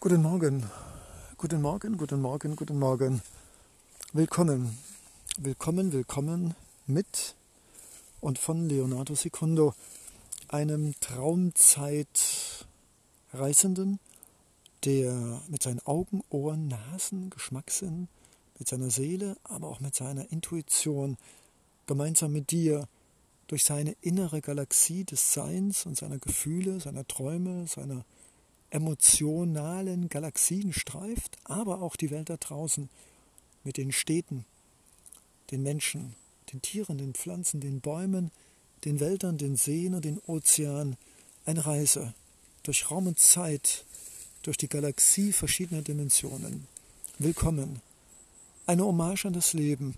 Guten Morgen, guten Morgen, guten Morgen, guten Morgen. Willkommen, willkommen, willkommen mit und von Leonardo Secundo, einem Traumzeitreisenden, der mit seinen Augen, Ohren, Nasen, Geschmackssinn, mit seiner Seele, aber auch mit seiner Intuition gemeinsam mit dir durch seine innere Galaxie des Seins und seiner Gefühle, seiner Träume, seiner emotionalen Galaxien streift, aber auch die Welt da draußen mit den Städten, den Menschen, den Tieren, den Pflanzen, den Bäumen, den Wäldern, den Seen und den Ozeanen eine Reise durch Raum und Zeit, durch die Galaxie verschiedener Dimensionen. Willkommen. Eine Hommage an das Leben.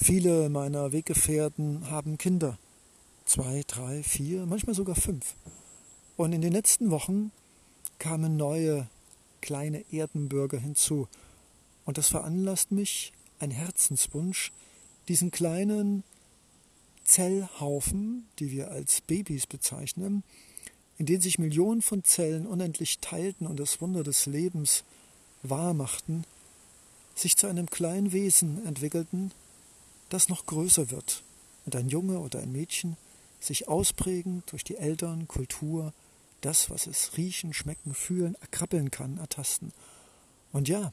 Viele meiner Weggefährten haben Kinder. Zwei, drei, vier, manchmal sogar fünf. Und in den letzten Wochen kamen neue kleine Erdenbürger hinzu. Und das veranlasst mich, ein Herzenswunsch, diesen kleinen Zellhaufen, die wir als Babys bezeichnen, in denen sich Millionen von Zellen unendlich teilten und das Wunder des Lebens wahrmachten, sich zu einem kleinen Wesen entwickelten, das noch größer wird und ein Junge oder ein Mädchen sich ausprägend durch die Eltern, Kultur, das, was es riechen, schmecken, fühlen, erkrabbeln kann, ertasten. Und ja,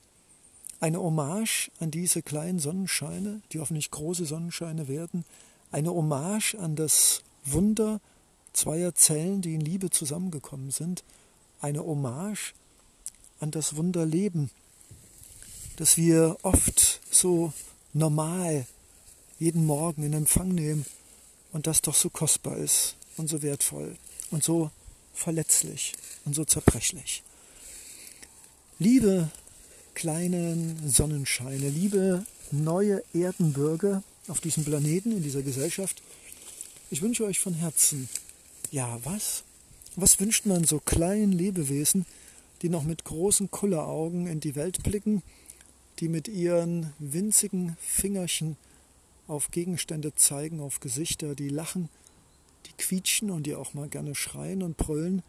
eine Hommage an diese kleinen Sonnenscheine, die hoffentlich große Sonnenscheine werden, eine Hommage an das Wunder zweier Zellen, die in Liebe zusammengekommen sind, eine Hommage an das Wunder Leben, das wir oft so normal jeden Morgen in Empfang nehmen und das doch so kostbar ist und so wertvoll und so verletzlich und so zerbrechlich. Liebe kleinen Sonnenscheine, liebe neue Erdenbürger auf diesem Planeten, in dieser Gesellschaft, ich wünsche euch von Herzen, ja, was? Was wünscht man so kleinen Lebewesen, die noch mit großen Kulleraugen in die Welt blicken, die mit ihren winzigen Fingerchen auf Gegenstände zeigen, auf Gesichter, die lachen, die quietschen und die auch mal gerne schreien und brüllen,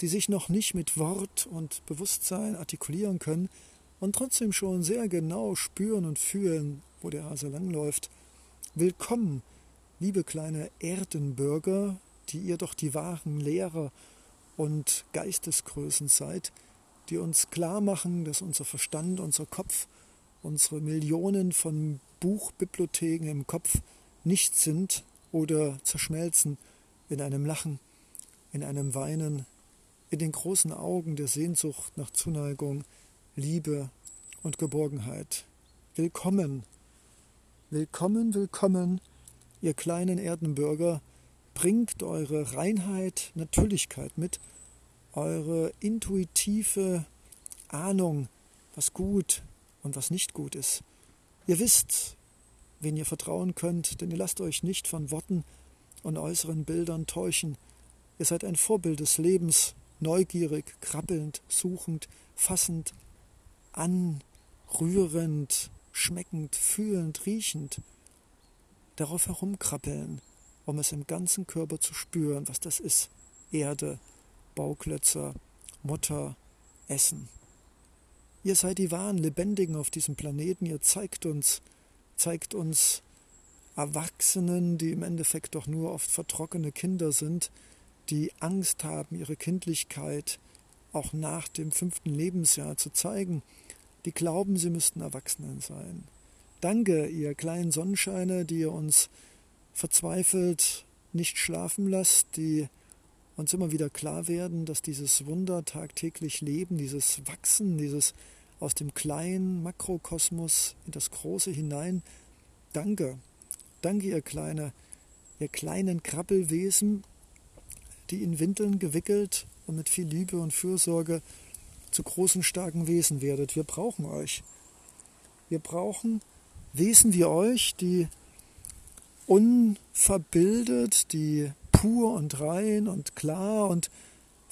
die sich noch nicht mit Wort und Bewusstsein artikulieren können und trotzdem schon sehr genau spüren und fühlen, wo der Hase langläuft. Willkommen, liebe kleine Erdenbürger, die ihr doch die wahren Lehrer und Geistesgrößen seid, die uns klar machen, dass unser Verstand, unser Kopf, unsere Millionen von Buchbibliotheken im Kopf nichts sind oder zerschmelzen in einem Lachen, in einem Weinen, in den großen Augen der Sehnsucht nach Zuneigung, Liebe und Geborgenheit. Willkommen, willkommen, willkommen, ihr kleinen Erdenbürger, bringt eure Reinheit, Natürlichkeit mit, eure intuitive Ahnung, was gut und was nicht gut ist. Ihr wisst, wen ihr vertrauen könnt, denn ihr lasst euch nicht von Worten und äußeren Bildern täuschen. Ihr seid ein Vorbild des Lebens, neugierig, krabbelnd, suchend, fassend, anrührend, schmeckend, fühlend, riechend, darauf herumkrabbeln, um es im ganzen Körper zu spüren, was das ist. Erde, Bauklötzer, Mutter, Essen. Ihr seid die wahren Lebendigen auf diesem Planeten, ihr zeigt uns, zeigt uns Erwachsenen, die im Endeffekt doch nur oft vertrockene Kinder sind, die Angst haben, ihre Kindlichkeit auch nach dem fünften Lebensjahr zu zeigen, die glauben, sie müssten Erwachsenen sein. Danke, ihr kleinen Sonnenscheine, die ihr uns verzweifelt nicht schlafen lasst, die uns immer wieder klar werden, dass dieses Wunder tagtäglich Leben, dieses Wachsen, dieses aus dem kleinen Makrokosmos in das Große hinein. Danke, danke, ihr kleine, ihr kleinen Krabbelwesen, die in Windeln gewickelt und mit viel Liebe und Fürsorge zu großen, starken Wesen werdet. Wir brauchen euch. Wir brauchen Wesen wie euch, die unverbildet, die pur und rein und klar und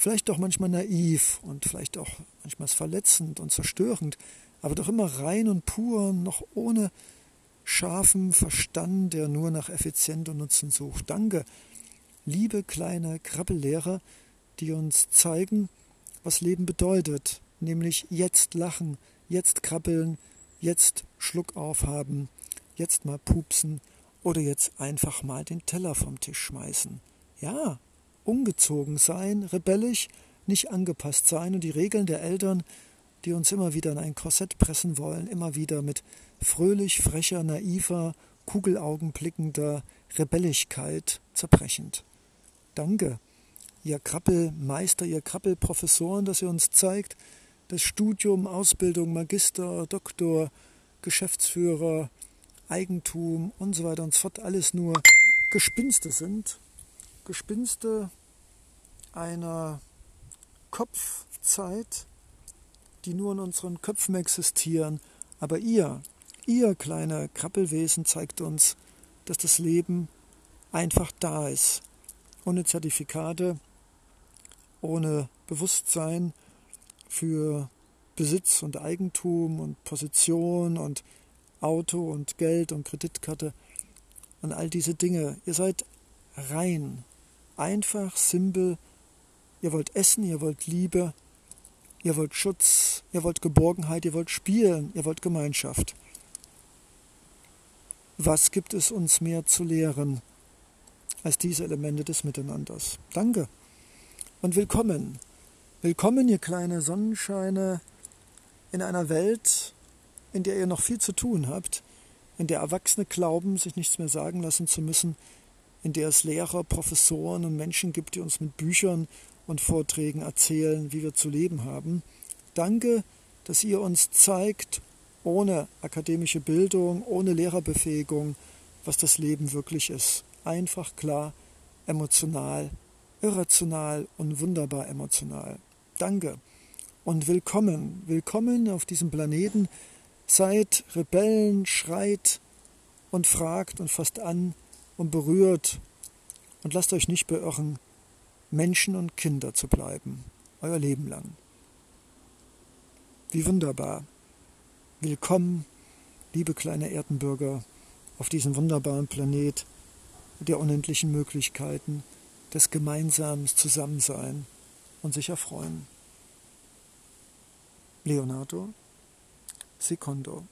vielleicht doch manchmal naiv und vielleicht auch manchmal verletzend und zerstörend, aber doch immer rein und pur, noch ohne scharfen Verstand, der nur nach Effizient und Nutzen sucht. Danke, liebe kleine Krabbellehrer, die uns zeigen, was Leben bedeutet, nämlich jetzt lachen, jetzt krabbeln, jetzt Schluck aufhaben, jetzt mal pupsen oder jetzt einfach mal den Teller vom Tisch schmeißen. Ja, ungezogen sein, rebellisch, nicht angepasst sein und die Regeln der Eltern, die uns immer wieder in ein Korsett pressen wollen, immer wieder mit fröhlich, frecher, naiver, kugelaugenblickender Rebelligkeit zerbrechend. Danke, ihr Krabbelmeister, ihr Krabbelprofessoren, dass ihr uns zeigt, dass Studium, Ausbildung, Magister, Doktor, Geschäftsführer, Eigentum und so weiter und so fort alles nur Gespinste sind. Gespinste einer Kopfzeit, die nur in unseren Köpfen existieren. Aber ihr, ihr kleine Krabbelwesen zeigt uns, dass das Leben einfach da ist. Ohne Zertifikate, ohne Bewusstsein für Besitz und Eigentum und Position und Auto und Geld und Kreditkarte und all diese Dinge. Ihr seid rein, einfach, simpel. Ihr wollt essen, ihr wollt Liebe, ihr wollt Schutz, ihr wollt Geborgenheit, ihr wollt spielen, ihr wollt Gemeinschaft. Was gibt es uns mehr zu lehren als diese Elemente des Miteinanders? Danke und willkommen. Willkommen, ihr kleine Sonnenscheine, in einer Welt, in der ihr noch viel zu tun habt, in der Erwachsene glauben, sich nichts mehr sagen lassen zu müssen, in der es Lehrer, Professoren und Menschen gibt, die uns mit Büchern und Vorträgen erzählen, wie wir zu leben haben. Danke, dass ihr uns zeigt, ohne akademische Bildung, ohne Lehrerbefähigung, was das Leben wirklich ist. Einfach, klar, emotional, irrational und wunderbar emotional. Danke und willkommen, willkommen auf diesem Planeten, Seid Rebellen, schreit und fragt und fasst an und berührt und lasst euch nicht beirren, Menschen und Kinder zu bleiben, euer Leben lang. Wie wunderbar. Willkommen, liebe kleine Erdenbürger, auf diesem wunderbaren Planet der unendlichen Möglichkeiten, des gemeinsamen Zusammensein und sich erfreuen. Leonardo secondo